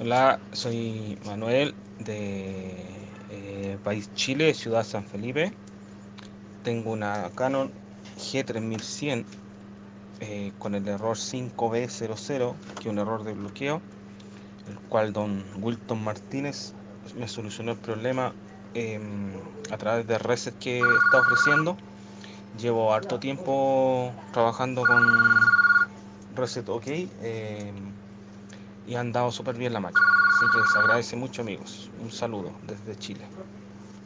Hola, soy Manuel de eh, país Chile, ciudad San Felipe. Tengo una Canon G3100 eh, con el error 5B00, que es un error de bloqueo, el cual don Wilton Martínez me solucionó el problema eh, a través de reset que está ofreciendo. Llevo harto tiempo trabajando con Reset OK. Y han dado súper bien la máquina. Así que se agradece mucho amigos. Un saludo desde Chile.